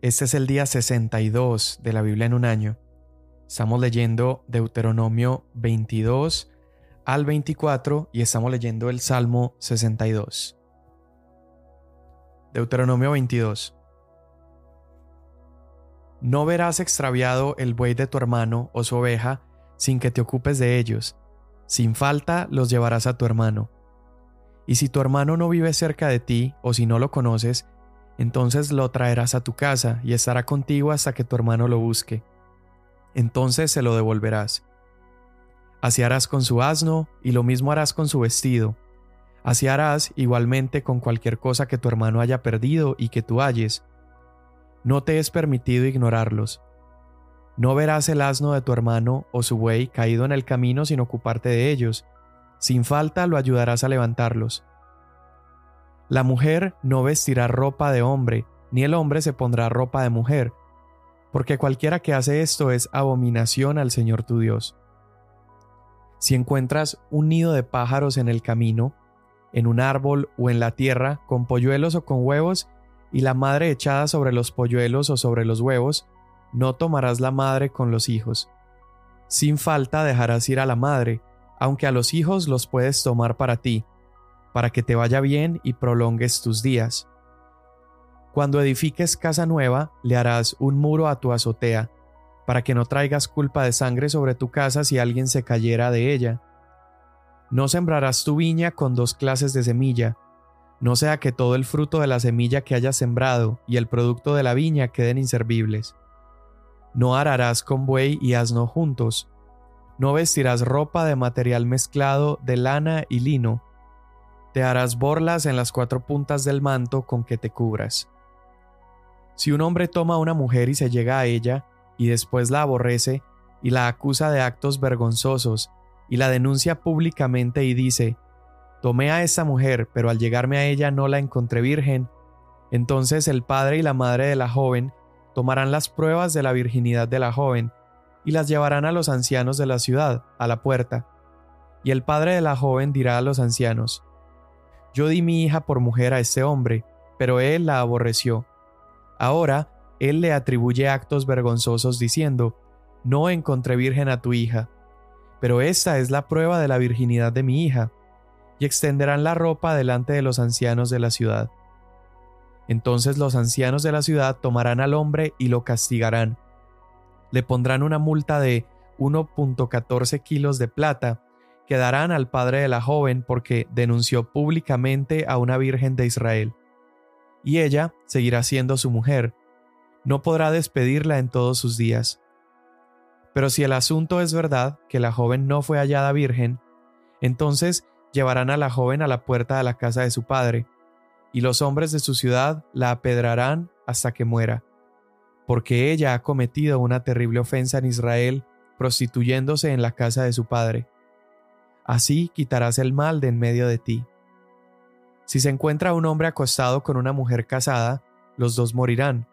Este es el día 62 de la Biblia en un año. Estamos leyendo Deuteronomio 22 al 24 y estamos leyendo el Salmo 62. Deuteronomio 22. No verás extraviado el buey de tu hermano o su oveja sin que te ocupes de ellos. Sin falta los llevarás a tu hermano. Y si tu hermano no vive cerca de ti o si no lo conoces, entonces lo traerás a tu casa y estará contigo hasta que tu hermano lo busque. Entonces se lo devolverás. Así harás con su asno y lo mismo harás con su vestido. Así harás igualmente con cualquier cosa que tu hermano haya perdido y que tú halles. No te es permitido ignorarlos. No verás el asno de tu hermano o su buey caído en el camino sin ocuparte de ellos. Sin falta lo ayudarás a levantarlos. La mujer no vestirá ropa de hombre, ni el hombre se pondrá ropa de mujer, porque cualquiera que hace esto es abominación al Señor tu Dios. Si encuentras un nido de pájaros en el camino, en un árbol o en la tierra, con polluelos o con huevos, y la madre echada sobre los polluelos o sobre los huevos, no tomarás la madre con los hijos. Sin falta dejarás ir a la madre, aunque a los hijos los puedes tomar para ti, para que te vaya bien y prolongues tus días. Cuando edifiques casa nueva, le harás un muro a tu azotea, para que no traigas culpa de sangre sobre tu casa si alguien se cayera de ella. No sembrarás tu viña con dos clases de semilla, no sea que todo el fruto de la semilla que hayas sembrado y el producto de la viña queden inservibles. No ararás con buey y asno juntos. No vestirás ropa de material mezclado de lana y lino, te harás borlas en las cuatro puntas del manto con que te cubras. Si un hombre toma a una mujer y se llega a ella, y después la aborrece, y la acusa de actos vergonzosos, y la denuncia públicamente y dice, Tomé a esa mujer, pero al llegarme a ella no la encontré virgen, entonces el padre y la madre de la joven tomarán las pruebas de la virginidad de la joven, y las llevarán a los ancianos de la ciudad, a la puerta. Y el padre de la joven dirá a los ancianos, yo di mi hija por mujer a este hombre, pero él la aborreció. Ahora, él le atribuye actos vergonzosos diciendo, No encontré virgen a tu hija. Pero esta es la prueba de la virginidad de mi hija. Y extenderán la ropa delante de los ancianos de la ciudad. Entonces los ancianos de la ciudad tomarán al hombre y lo castigarán. Le pondrán una multa de 1.14 kilos de plata que darán al padre de la joven porque denunció públicamente a una virgen de Israel. Y ella seguirá siendo su mujer, no podrá despedirla en todos sus días. Pero si el asunto es verdad, que la joven no fue hallada virgen, entonces llevarán a la joven a la puerta de la casa de su padre, y los hombres de su ciudad la apedrarán hasta que muera, porque ella ha cometido una terrible ofensa en Israel, prostituyéndose en la casa de su padre así quitarás el mal de en medio de ti. Si se encuentra un hombre acostado con una mujer casada, los dos morirán,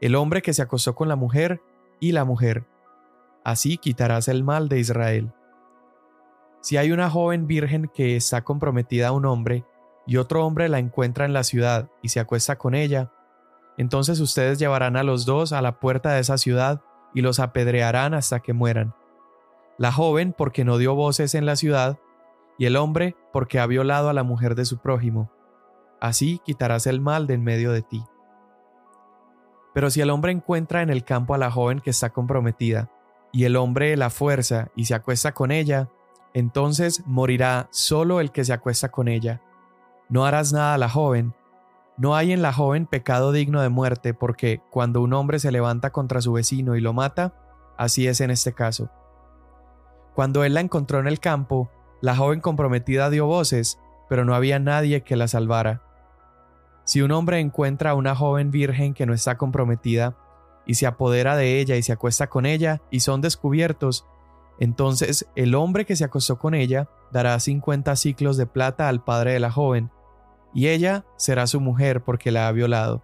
el hombre que se acostó con la mujer y la mujer. Así quitarás el mal de Israel. Si hay una joven virgen que está comprometida a un hombre, y otro hombre la encuentra en la ciudad y se acuesta con ella, entonces ustedes llevarán a los dos a la puerta de esa ciudad y los apedrearán hasta que mueran la joven porque no dio voces en la ciudad, y el hombre porque ha violado a la mujer de su prójimo. Así quitarás el mal de en medio de ti. Pero si el hombre encuentra en el campo a la joven que está comprometida, y el hombre la fuerza y se acuesta con ella, entonces morirá solo el que se acuesta con ella. No harás nada a la joven. No hay en la joven pecado digno de muerte, porque cuando un hombre se levanta contra su vecino y lo mata, así es en este caso. Cuando él la encontró en el campo, la joven comprometida dio voces, pero no había nadie que la salvara. Si un hombre encuentra a una joven virgen que no está comprometida, y se apodera de ella y se acuesta con ella, y son descubiertos, entonces el hombre que se acostó con ella dará cincuenta ciclos de plata al padre de la joven, y ella será su mujer porque la ha violado.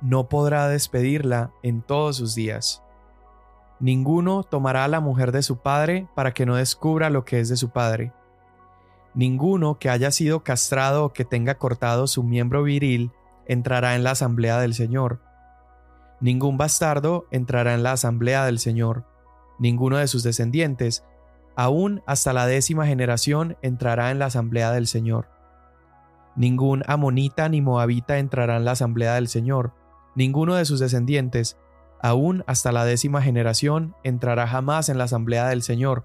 No podrá despedirla en todos sus días. Ninguno tomará la mujer de su padre para que no descubra lo que es de su padre. Ninguno que haya sido castrado o que tenga cortado su miembro viril entrará en la asamblea del Señor. Ningún bastardo entrará en la asamblea del Señor, ninguno de sus descendientes, aún hasta la décima generación entrará en la asamblea del Señor. Ningún amonita ni moabita entrará en la asamblea del Señor, ninguno de sus descendientes, aún hasta la décima generación entrará jamás en la asamblea del Señor,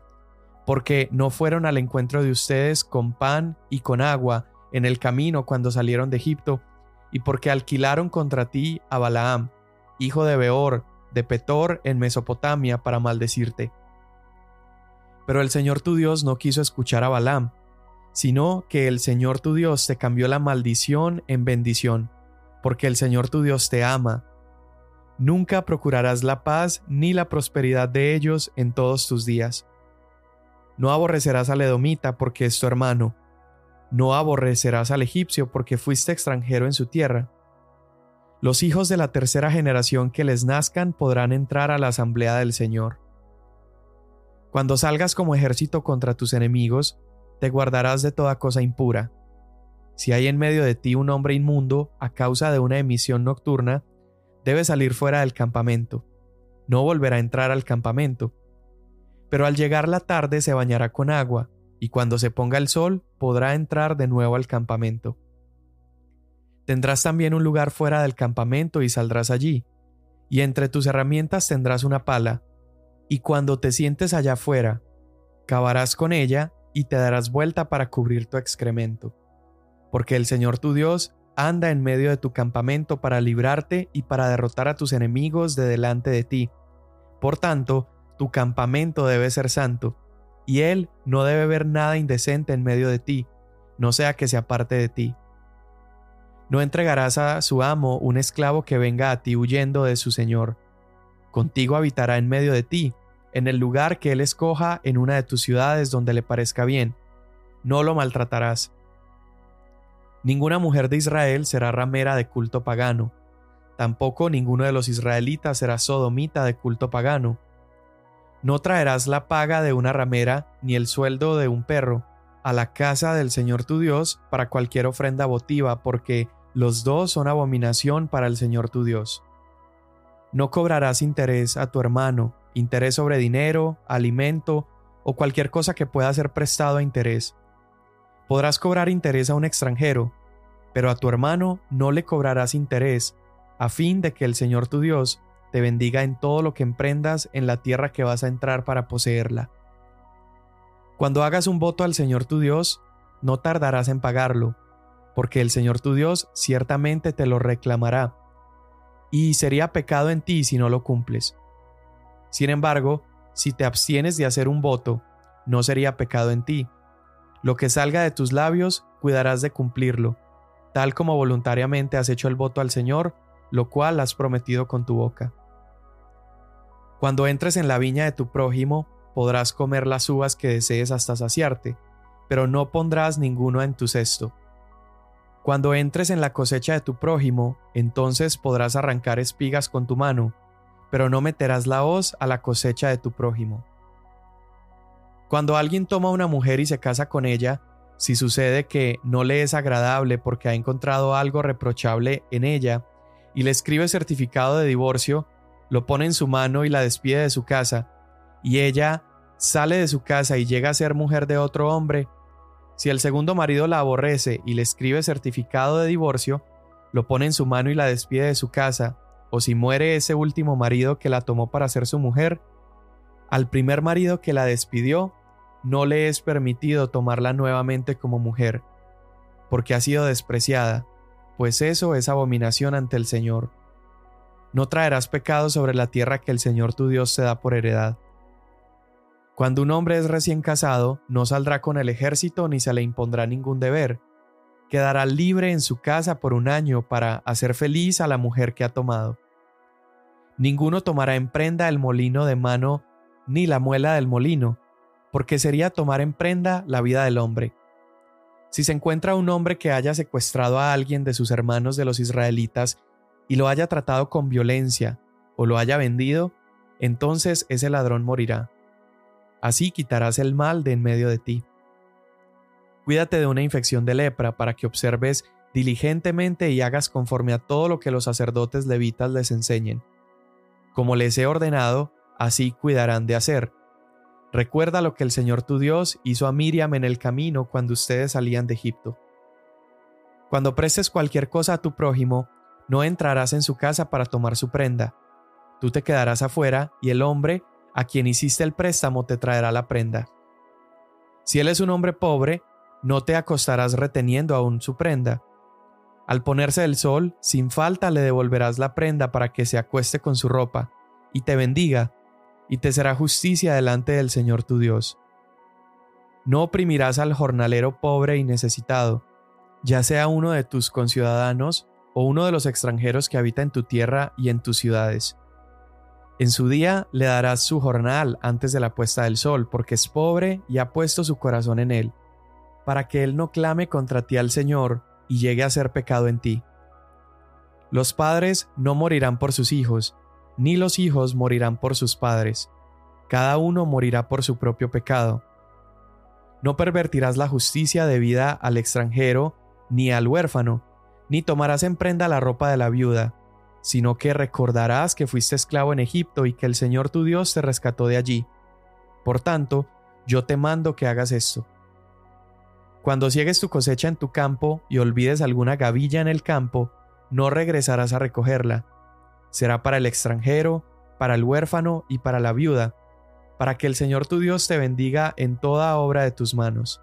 porque no fueron al encuentro de ustedes con pan y con agua en el camino cuando salieron de Egipto, y porque alquilaron contra ti a Balaam, hijo de Beor, de Petor en Mesopotamia, para maldecirte. Pero el Señor tu Dios no quiso escuchar a Balaam, sino que el Señor tu Dios te cambió la maldición en bendición, porque el Señor tu Dios te ama. Nunca procurarás la paz ni la prosperidad de ellos en todos tus días. No aborrecerás al edomita porque es tu hermano. No aborrecerás al egipcio porque fuiste extranjero en su tierra. Los hijos de la tercera generación que les nazcan podrán entrar a la asamblea del Señor. Cuando salgas como ejército contra tus enemigos, te guardarás de toda cosa impura. Si hay en medio de ti un hombre inmundo a causa de una emisión nocturna, debe salir fuera del campamento. No volverá a entrar al campamento. Pero al llegar la tarde se bañará con agua, y cuando se ponga el sol podrá entrar de nuevo al campamento. Tendrás también un lugar fuera del campamento y saldrás allí, y entre tus herramientas tendrás una pala, y cuando te sientes allá afuera, cavarás con ella y te darás vuelta para cubrir tu excremento. Porque el Señor tu Dios anda en medio de tu campamento para librarte y para derrotar a tus enemigos de delante de ti. Por tanto, tu campamento debe ser santo, y Él no debe ver nada indecente en medio de ti, no sea que se aparte de ti. No entregarás a su amo un esclavo que venga a ti huyendo de su Señor. Contigo habitará en medio de ti, en el lugar que él escoja en una de tus ciudades donde le parezca bien. No lo maltratarás. Ninguna mujer de Israel será ramera de culto pagano. Tampoco ninguno de los israelitas será sodomita de culto pagano. No traerás la paga de una ramera ni el sueldo de un perro a la casa del Señor tu Dios para cualquier ofrenda votiva, porque los dos son abominación para el Señor tu Dios. No cobrarás interés a tu hermano, interés sobre dinero, alimento o cualquier cosa que pueda ser prestado a interés. Podrás cobrar interés a un extranjero, pero a tu hermano no le cobrarás interés, a fin de que el Señor tu Dios te bendiga en todo lo que emprendas en la tierra que vas a entrar para poseerla. Cuando hagas un voto al Señor tu Dios, no tardarás en pagarlo, porque el Señor tu Dios ciertamente te lo reclamará, y sería pecado en ti si no lo cumples. Sin embargo, si te abstienes de hacer un voto, no sería pecado en ti. Lo que salga de tus labios, cuidarás de cumplirlo, tal como voluntariamente has hecho el voto al Señor, lo cual has prometido con tu boca. Cuando entres en la viña de tu prójimo, podrás comer las uvas que desees hasta saciarte, pero no pondrás ninguno en tu cesto. Cuando entres en la cosecha de tu prójimo, entonces podrás arrancar espigas con tu mano, pero no meterás la hoz a la cosecha de tu prójimo. Cuando alguien toma una mujer y se casa con ella, si sucede que no le es agradable porque ha encontrado algo reprochable en ella, y le escribe certificado de divorcio, lo pone en su mano y la despide de su casa, y ella sale de su casa y llega a ser mujer de otro hombre, si el segundo marido la aborrece y le escribe certificado de divorcio, lo pone en su mano y la despide de su casa, o si muere ese último marido que la tomó para ser su mujer, al primer marido que la despidió no le es permitido tomarla nuevamente como mujer, porque ha sido despreciada, pues eso es abominación ante el Señor. No traerás pecado sobre la tierra que el Señor tu Dios te da por heredad. Cuando un hombre es recién casado, no saldrá con el ejército ni se le impondrá ningún deber, quedará libre en su casa por un año para hacer feliz a la mujer que ha tomado. Ninguno tomará en prenda el molino de mano ni la muela del molino, porque sería tomar en prenda la vida del hombre. Si se encuentra un hombre que haya secuestrado a alguien de sus hermanos de los israelitas y lo haya tratado con violencia o lo haya vendido, entonces ese ladrón morirá. Así quitarás el mal de en medio de ti. Cuídate de una infección de lepra para que observes diligentemente y hagas conforme a todo lo que los sacerdotes levitas les enseñen. Como les he ordenado, así cuidarán de hacer. Recuerda lo que el Señor tu Dios hizo a Miriam en el camino cuando ustedes salían de Egipto. Cuando prestes cualquier cosa a tu prójimo, no entrarás en su casa para tomar su prenda. Tú te quedarás afuera y el hombre a quien hiciste el préstamo te traerá la prenda. Si él es un hombre pobre, no te acostarás reteniendo aún su prenda. Al ponerse el sol, sin falta le devolverás la prenda para que se acueste con su ropa, y te bendiga, y te será justicia delante del Señor tu Dios. No oprimirás al jornalero pobre y necesitado, ya sea uno de tus conciudadanos o uno de los extranjeros que habita en tu tierra y en tus ciudades. En su día le darás su jornal antes de la puesta del sol, porque es pobre y ha puesto su corazón en él, para que él no clame contra ti al Señor y llegue a ser pecado en ti. Los padres no morirán por sus hijos, ni los hijos morirán por sus padres. Cada uno morirá por su propio pecado. No pervertirás la justicia debida al extranjero ni al huérfano, ni tomarás en prenda la ropa de la viuda, sino que recordarás que fuiste esclavo en Egipto y que el Señor tu Dios te rescató de allí. Por tanto, yo te mando que hagas esto. Cuando ciegues tu cosecha en tu campo y olvides alguna gavilla en el campo, no regresarás a recogerla. Será para el extranjero, para el huérfano y para la viuda, para que el Señor tu Dios te bendiga en toda obra de tus manos.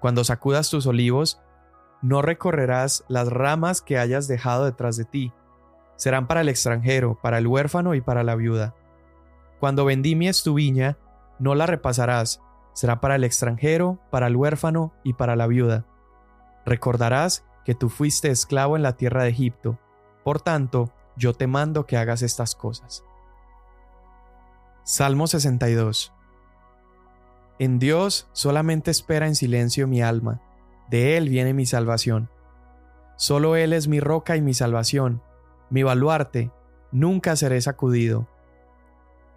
Cuando sacudas tus olivos, no recorrerás las ramas que hayas dejado detrás de ti. Serán para el extranjero, para el huérfano y para la viuda. Cuando vendimies tu viña, no la repasarás. Será para el extranjero, para el huérfano y para la viuda. Recordarás que tú fuiste esclavo en la tierra de Egipto. Por tanto, yo te mando que hagas estas cosas. Salmo 62 En Dios solamente espera en silencio mi alma de Él viene mi salvación. Solo Él es mi roca y mi salvación, mi baluarte, nunca seré sacudido.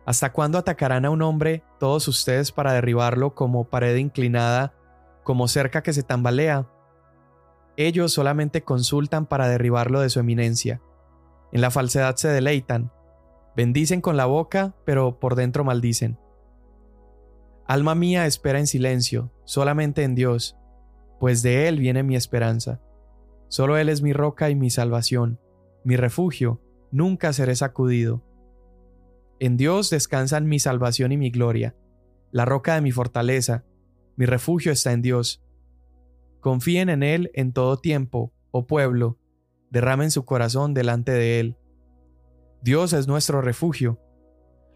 ¿Hasta cuándo atacarán a un hombre todos ustedes para derribarlo como pared inclinada, como cerca que se tambalea? Ellos solamente consultan para derribarlo de su eminencia. En la falsedad se deleitan. Bendicen con la boca, pero por dentro maldicen. Alma mía espera en silencio, solamente en Dios pues de Él viene mi esperanza. Solo Él es mi roca y mi salvación, mi refugio, nunca seré sacudido. En Dios descansan mi salvación y mi gloria, la roca de mi fortaleza, mi refugio está en Dios. Confíen en Él en todo tiempo, oh pueblo, derramen su corazón delante de Él. Dios es nuestro refugio.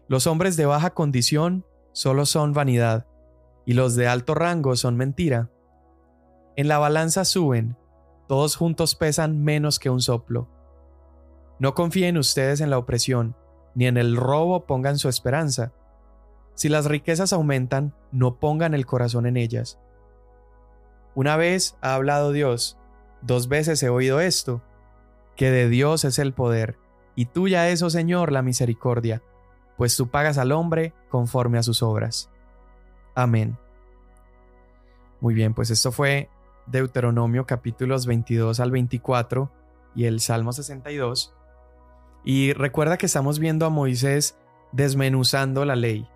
Los hombres de baja condición solo son vanidad, y los de alto rango son mentira. En la balanza suben, todos juntos pesan menos que un soplo. No confíen ustedes en la opresión, ni en el robo pongan su esperanza. Si las riquezas aumentan, no pongan el corazón en ellas. Una vez ha hablado Dios, dos veces he oído esto, que de Dios es el poder, y tuya es, oh Señor, la misericordia, pues tú pagas al hombre conforme a sus obras. Amén. Muy bien, pues esto fue Deuteronomio capítulos 22 al 24 y el Salmo 62. Y recuerda que estamos viendo a Moisés desmenuzando la ley.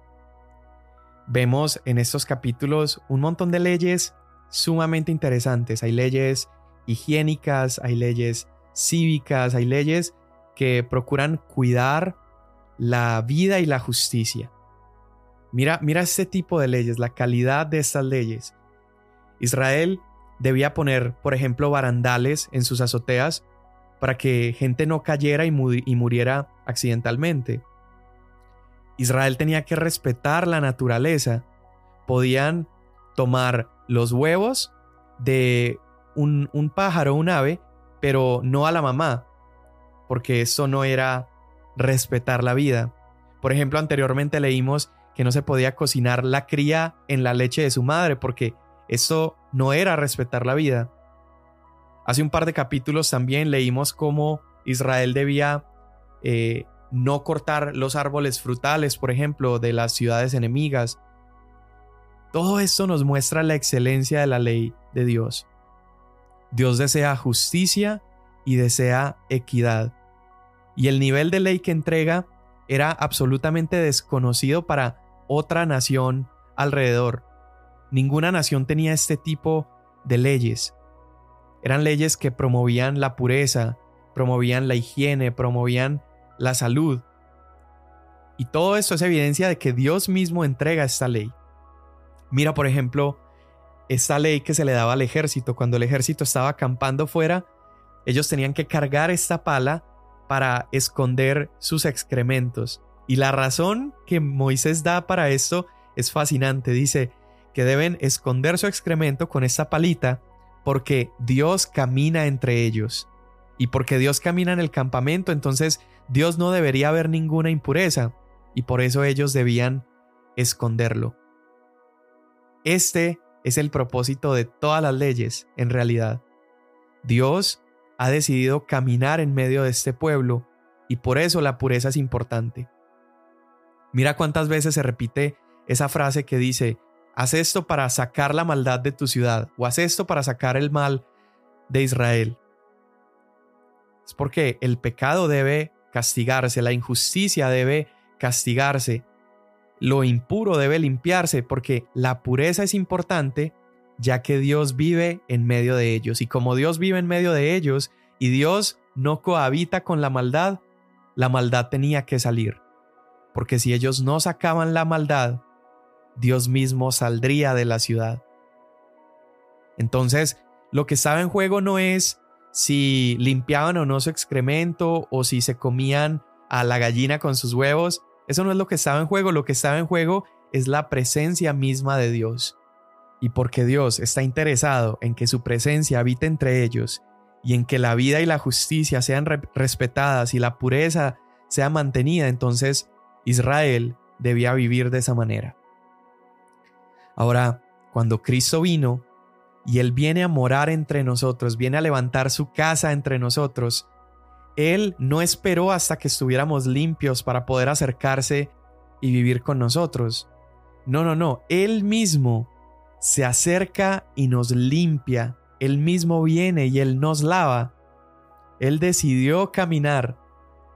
Vemos en estos capítulos un montón de leyes sumamente interesantes. Hay leyes higiénicas, hay leyes cívicas, hay leyes que procuran cuidar la vida y la justicia. Mira, mira este tipo de leyes, la calidad de estas leyes. Israel debía poner, por ejemplo, barandales en sus azoteas para que gente no cayera y, muriera accidentalmente. Israel tenía que respetar la naturaleza. Podían tomar los huevos de un, un pájaro, un ave, pero no a la mamá, porque eso no era respetar la vida. Por ejemplo, anteriormente leímos que no se podía cocinar la cría en la leche de su madre porque eso no era respetar la vida. Hace un par de capítulos también leímos cómo Israel debía eh, no cortar los árboles frutales, por ejemplo, de las ciudades enemigas. Todo esto nos muestra la excelencia de la ley de Dios. Dios desea justicia y desea equidad. Y el nivel de ley que entrega era absolutamente desconocido para otra nación alrededor. Ninguna nación tenía este tipo de leyes. Eran leyes que promovían la pureza, promovían la higiene, promovían la salud. Y todo esto es evidencia de que Dios mismo entrega esta ley. Mira, por ejemplo, esta ley que se le daba al ejército. Cuando el ejército estaba acampando fuera, ellos tenían que cargar esta pala para esconder sus excrementos. Y la razón que Moisés da para esto es fascinante. Dice que deben esconder su excremento con esta palita porque Dios camina entre ellos. Y porque Dios camina en el campamento, entonces Dios no debería haber ninguna impureza. Y por eso ellos debían esconderlo. Este es el propósito de todas las leyes, en realidad. Dios ha decidido caminar en medio de este pueblo y por eso la pureza es importante. Mira cuántas veces se repite esa frase que dice, haz esto para sacar la maldad de tu ciudad o haz esto para sacar el mal de Israel. Es porque el pecado debe castigarse, la injusticia debe castigarse, lo impuro debe limpiarse porque la pureza es importante ya que Dios vive en medio de ellos. Y como Dios vive en medio de ellos y Dios no cohabita con la maldad, la maldad tenía que salir. Porque si ellos no sacaban la maldad, Dios mismo saldría de la ciudad. Entonces, lo que estaba en juego no es si limpiaban o no su excremento o si se comían a la gallina con sus huevos, eso no es lo que estaba en juego, lo que estaba en juego es la presencia misma de Dios. Y porque Dios está interesado en que su presencia habite entre ellos y en que la vida y la justicia sean respetadas y la pureza sea mantenida, entonces Israel debía vivir de esa manera. Ahora, cuando Cristo vino y Él viene a morar entre nosotros, viene a levantar su casa entre nosotros, él no esperó hasta que estuviéramos limpios para poder acercarse y vivir con nosotros. No, no, no. Él mismo se acerca y nos limpia. Él mismo viene y Él nos lava. Él decidió caminar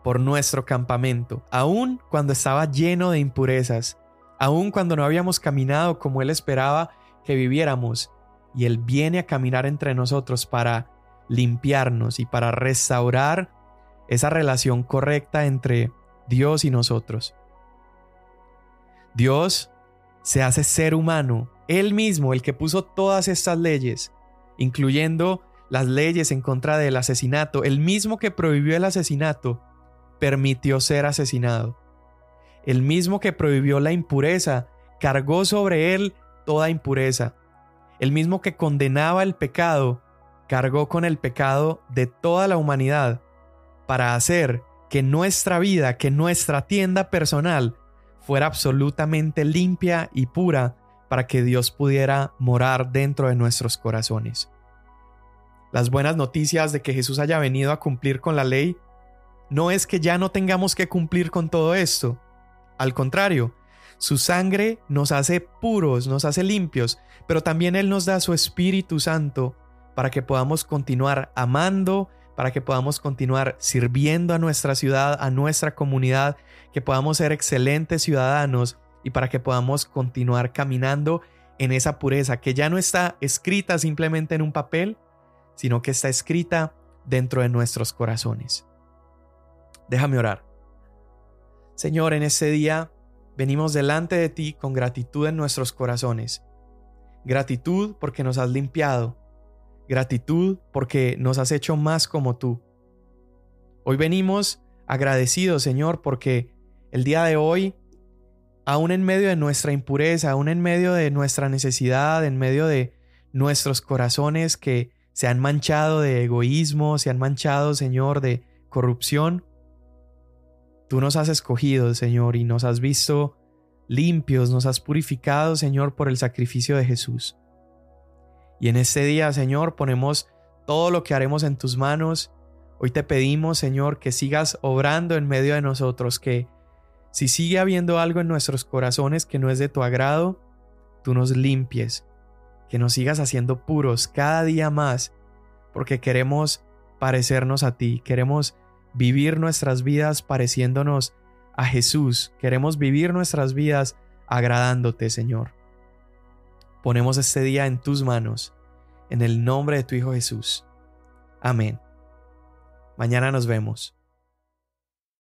por nuestro campamento, aun cuando estaba lleno de impurezas, aun cuando no habíamos caminado como Él esperaba que viviéramos. Y Él viene a caminar entre nosotros para limpiarnos y para restaurar esa relación correcta entre Dios y nosotros. Dios se hace ser humano, Él mismo, el que puso todas estas leyes, incluyendo las leyes en contra del asesinato, el mismo que prohibió el asesinato, permitió ser asesinado. El mismo que prohibió la impureza, cargó sobre él toda impureza. El mismo que condenaba el pecado, cargó con el pecado de toda la humanidad para hacer que nuestra vida, que nuestra tienda personal fuera absolutamente limpia y pura para que Dios pudiera morar dentro de nuestros corazones. Las buenas noticias de que Jesús haya venido a cumplir con la ley no es que ya no tengamos que cumplir con todo esto. Al contrario, su sangre nos hace puros, nos hace limpios, pero también Él nos da su Espíritu Santo para que podamos continuar amando para que podamos continuar sirviendo a nuestra ciudad, a nuestra comunidad, que podamos ser excelentes ciudadanos y para que podamos continuar caminando en esa pureza que ya no está escrita simplemente en un papel, sino que está escrita dentro de nuestros corazones. Déjame orar. Señor, en este día venimos delante de ti con gratitud en nuestros corazones. Gratitud porque nos has limpiado, gratitud porque nos has hecho más como tú. Hoy venimos agradecidos, Señor, porque el día de hoy, aún en medio de nuestra impureza, aún en medio de nuestra necesidad, en medio de nuestros corazones que se han manchado de egoísmo, se han manchado, Señor, de corrupción, tú nos has escogido, Señor, y nos has visto limpios, nos has purificado, Señor, por el sacrificio de Jesús. Y en este día, Señor, ponemos todo lo que haremos en tus manos. Hoy te pedimos, Señor, que sigas obrando en medio de nosotros, que si sigue habiendo algo en nuestros corazones que no es de tu agrado, tú nos limpies, que nos sigas haciendo puros cada día más, porque queremos parecernos a ti, queremos vivir nuestras vidas pareciéndonos a Jesús, queremos vivir nuestras vidas agradándote, Señor. Ponemos este día en tus manos, en el nombre de tu Hijo Jesús. Amén. Mañana nos vemos.